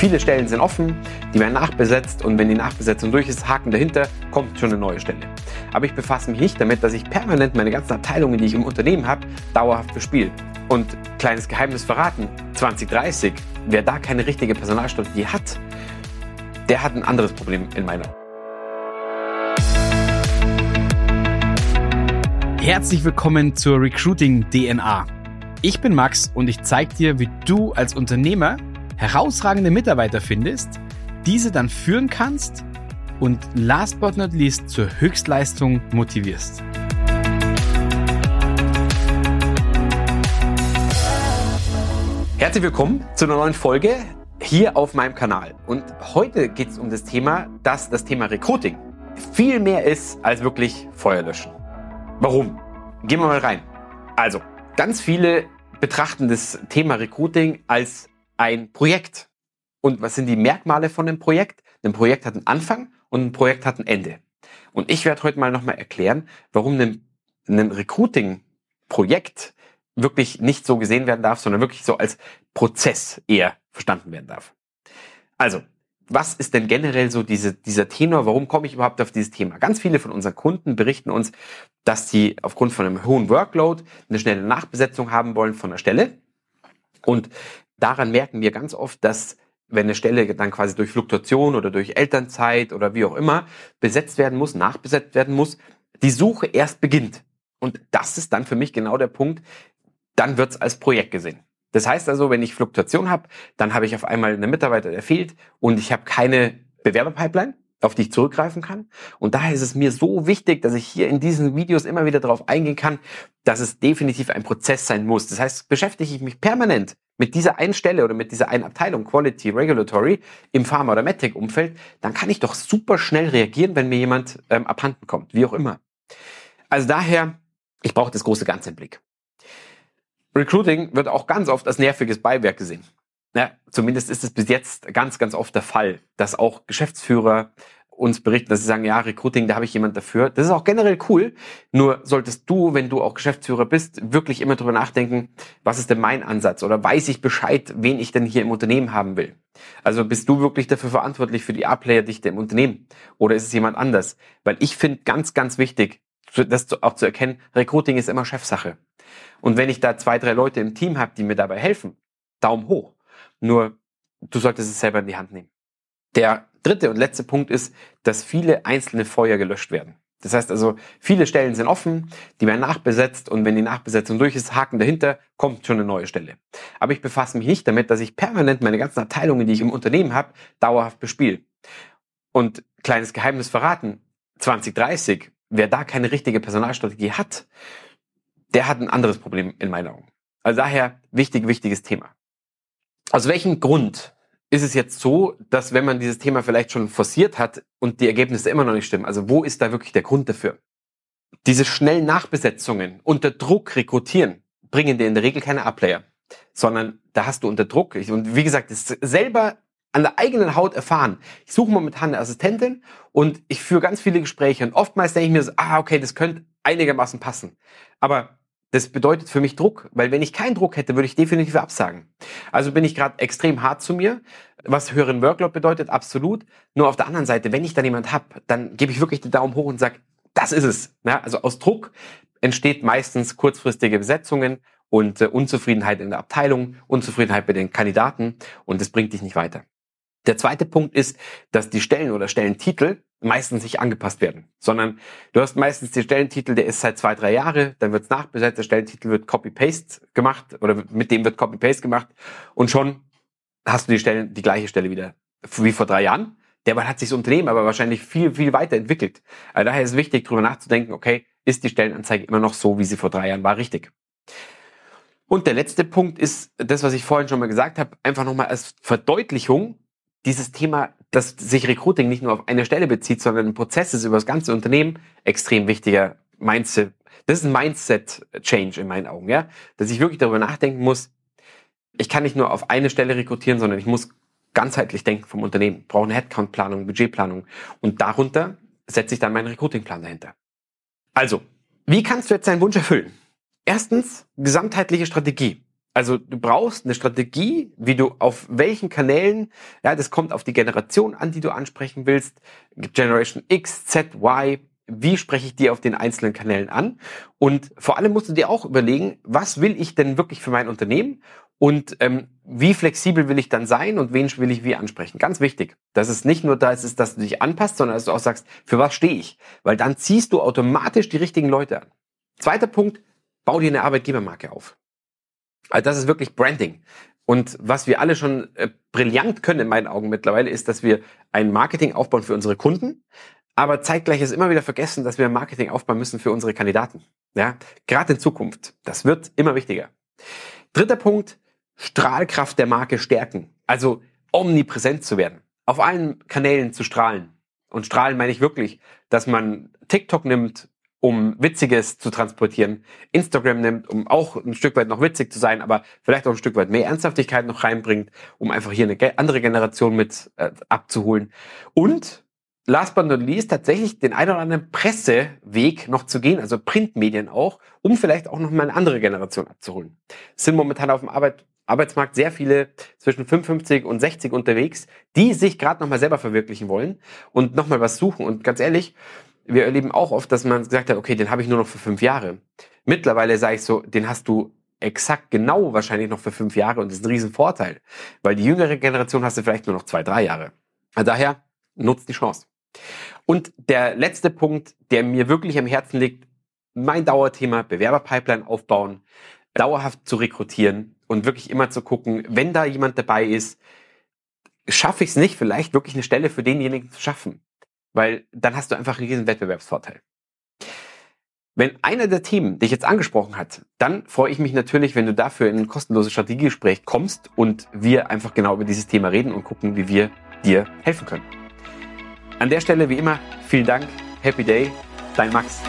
Viele Stellen sind offen, die werden nachbesetzt und wenn die Nachbesetzung durch ist, Haken dahinter, kommt schon eine neue Stelle. Aber ich befasse mich nicht damit, dass ich permanent meine ganzen Abteilungen, die ich im Unternehmen habe, dauerhaft bespiele. Und kleines Geheimnis verraten, 2030, wer da keine richtige Personalstrategie hat, der hat ein anderes Problem in meiner. Herzlich willkommen zur Recruiting DNA. Ich bin Max und ich zeige dir, wie du als Unternehmer herausragende Mitarbeiter findest, diese dann führen kannst und last but not least zur Höchstleistung motivierst. Herzlich willkommen zu einer neuen Folge hier auf meinem Kanal. Und heute geht es um das Thema, dass das Thema Recruiting viel mehr ist als wirklich Feuer löschen. Warum? Gehen wir mal rein. Also, ganz viele betrachten das Thema Recruiting als ein Projekt. Und was sind die Merkmale von einem Projekt? Ein Projekt hat einen Anfang und ein Projekt hat ein Ende. Und ich werde heute mal nochmal erklären, warum ein, ein Recruiting-Projekt wirklich nicht so gesehen werden darf, sondern wirklich so als Prozess eher verstanden werden darf. Also, was ist denn generell so diese, dieser Tenor? Warum komme ich überhaupt auf dieses Thema? Ganz viele von unseren Kunden berichten uns, dass sie aufgrund von einem hohen Workload eine schnelle Nachbesetzung haben wollen von der Stelle. Und daran merken wir ganz oft, dass wenn eine Stelle dann quasi durch Fluktuation oder durch Elternzeit oder wie auch immer besetzt werden muss, nachbesetzt werden muss, die Suche erst beginnt. Und das ist dann für mich genau der Punkt, dann wird es als Projekt gesehen. Das heißt also, wenn ich Fluktuation habe, dann habe ich auf einmal einen Mitarbeiter, der fehlt und ich habe keine Bewerberpipeline, auf die ich zurückgreifen kann. Und daher ist es mir so wichtig, dass ich hier in diesen Videos immer wieder darauf eingehen kann, dass es definitiv ein Prozess sein muss. Das heißt, beschäftige ich mich permanent mit dieser einen Stelle oder mit dieser einen Abteilung, Quality, Regulatory, im Pharma- oder MedTech-Umfeld, dann kann ich doch super schnell reagieren, wenn mir jemand ähm, abhanden kommt, wie auch immer. Also daher, ich brauche das große Ganze im Blick. Recruiting wird auch ganz oft als nerviges Beiwerk gesehen. Ja, zumindest ist es bis jetzt ganz, ganz oft der Fall, dass auch Geschäftsführer uns berichten, dass sie sagen, ja, Recruiting, da habe ich jemand dafür. Das ist auch generell cool. Nur solltest du, wenn du auch Geschäftsführer bist, wirklich immer drüber nachdenken, was ist denn mein Ansatz? Oder weiß ich Bescheid, wen ich denn hier im Unternehmen haben will? Also bist du wirklich dafür verantwortlich für die A-Player-Dichte im Unternehmen? Oder ist es jemand anders? Weil ich finde ganz, ganz wichtig, das auch zu erkennen, Recruiting ist immer Chefsache. Und wenn ich da zwei, drei Leute im Team habe, die mir dabei helfen, Daumen hoch. Nur du solltest es selber in die Hand nehmen. Der dritte und letzte Punkt ist, dass viele einzelne Feuer gelöscht werden. Das heißt also, viele Stellen sind offen, die werden nachbesetzt und wenn die Nachbesetzung durch ist, Haken dahinter, kommt schon eine neue Stelle. Aber ich befasse mich nicht damit, dass ich permanent meine ganzen Abteilungen, die ich im Unternehmen habe, dauerhaft bespiele. Und kleines Geheimnis verraten, 2030, wer da keine richtige Personalstrategie hat, der hat ein anderes Problem in meinen Augen. Also daher wichtig, wichtiges Thema. Aus welchem Grund ist es jetzt so, dass wenn man dieses Thema vielleicht schon forciert hat und die Ergebnisse immer noch nicht stimmen, also wo ist da wirklich der Grund dafür? Diese schnellen Nachbesetzungen unter Druck rekrutieren bringen dir in der Regel keine Abplayer, sondern da hast du unter Druck. Und wie gesagt, das selber an der eigenen Haut erfahren. Ich suche momentan eine Assistentin und ich führe ganz viele Gespräche und oftmals denke ich mir so, ah, okay, das könnte einigermaßen passen. Aber das bedeutet für mich Druck, weil wenn ich keinen Druck hätte, würde ich definitiv absagen. Also bin ich gerade extrem hart zu mir, was höheren Workload bedeutet, absolut. Nur auf der anderen Seite, wenn ich dann jemand habe, dann gebe ich wirklich den Daumen hoch und sage, das ist es. Ja, also aus Druck entsteht meistens kurzfristige Besetzungen und äh, Unzufriedenheit in der Abteilung, Unzufriedenheit bei den Kandidaten und das bringt dich nicht weiter. Der zweite Punkt ist, dass die Stellen oder Stellentitel meistens nicht angepasst werden, sondern du hast meistens den Stellentitel, der ist seit zwei, drei Jahre, dann wird's nachbesetzt, der Stellentitel wird Copy-Paste gemacht oder mit dem wird Copy-Paste gemacht und schon hast du die Stellen, die gleiche Stelle wieder wie vor drei Jahren. Derweil hat sich das Unternehmen aber wahrscheinlich viel, viel weiterentwickelt. Also daher ist es wichtig, darüber nachzudenken, okay, ist die Stellenanzeige immer noch so, wie sie vor drei Jahren war, richtig? Und der letzte Punkt ist das, was ich vorhin schon mal gesagt habe, einfach nochmal als Verdeutlichung, dieses Thema, dass sich Recruiting nicht nur auf eine Stelle bezieht, sondern ein Prozess ist über das ganze Unternehmen, extrem wichtiger Mindset. Das ist ein Mindset-Change in meinen Augen, ja. Dass ich wirklich darüber nachdenken muss, ich kann nicht nur auf eine Stelle rekrutieren, sondern ich muss ganzheitlich denken vom Unternehmen. Ich brauche eine Headcount-Planung, Budgetplanung. Und darunter setze ich dann meinen Recruiting-Plan dahinter. Also, wie kannst du jetzt deinen Wunsch erfüllen? Erstens, gesamtheitliche Strategie. Also du brauchst eine Strategie, wie du auf welchen Kanälen, ja, das kommt auf die Generation an, die du ansprechen willst. Generation X, Z, Y, wie spreche ich die auf den einzelnen Kanälen an? Und vor allem musst du dir auch überlegen, was will ich denn wirklich für mein Unternehmen und ähm, wie flexibel will ich dann sein und wen will ich wie ansprechen. Ganz wichtig, dass es nicht nur da ist, dass du dich anpasst, sondern dass du auch sagst, für was stehe ich? Weil dann ziehst du automatisch die richtigen Leute an. Zweiter Punkt, bau dir eine Arbeitgebermarke auf. Also das ist wirklich Branding. Und was wir alle schon äh, brillant können in meinen Augen mittlerweile, ist, dass wir ein Marketing aufbauen für unsere Kunden, aber zeitgleich ist immer wieder vergessen, dass wir Marketing aufbauen müssen für unsere Kandidaten. Ja, gerade in Zukunft. Das wird immer wichtiger. Dritter Punkt, Strahlkraft der Marke stärken. Also omnipräsent zu werden. Auf allen Kanälen zu strahlen. Und strahlen meine ich wirklich, dass man TikTok nimmt, um Witziges zu transportieren, Instagram nimmt, um auch ein Stück weit noch witzig zu sein, aber vielleicht auch ein Stück weit mehr Ernsthaftigkeit noch reinbringt, um einfach hier eine andere Generation mit äh, abzuholen. Und last but not least tatsächlich den ein oder anderen Presseweg noch zu gehen, also Printmedien auch, um vielleicht auch noch mal eine andere Generation abzuholen. Sind momentan auf dem Arbeit, Arbeitsmarkt sehr viele zwischen 55 und 60 unterwegs, die sich gerade noch mal selber verwirklichen wollen und noch mal was suchen. Und ganz ehrlich, wir erleben auch oft, dass man gesagt hat, okay, den habe ich nur noch für fünf Jahre. Mittlerweile sage ich so, den hast du exakt genau wahrscheinlich noch für fünf Jahre und das ist ein Riesenvorteil, weil die jüngere Generation hast du vielleicht nur noch zwei, drei Jahre. Daher nutzt die Chance. Und der letzte Punkt, der mir wirklich am Herzen liegt, mein Dauerthema, Bewerberpipeline aufbauen, dauerhaft zu rekrutieren und wirklich immer zu gucken, wenn da jemand dabei ist, schaffe ich es nicht, vielleicht wirklich eine Stelle für denjenigen zu schaffen. Weil dann hast du einfach einen riesen Wettbewerbsvorteil. Wenn einer der Themen dich jetzt angesprochen hat, dann freue ich mich natürlich, wenn du dafür in ein kostenloses Strategiegespräch kommst und wir einfach genau über dieses Thema reden und gucken, wie wir dir helfen können. An der Stelle wie immer vielen Dank, Happy Day, dein Max.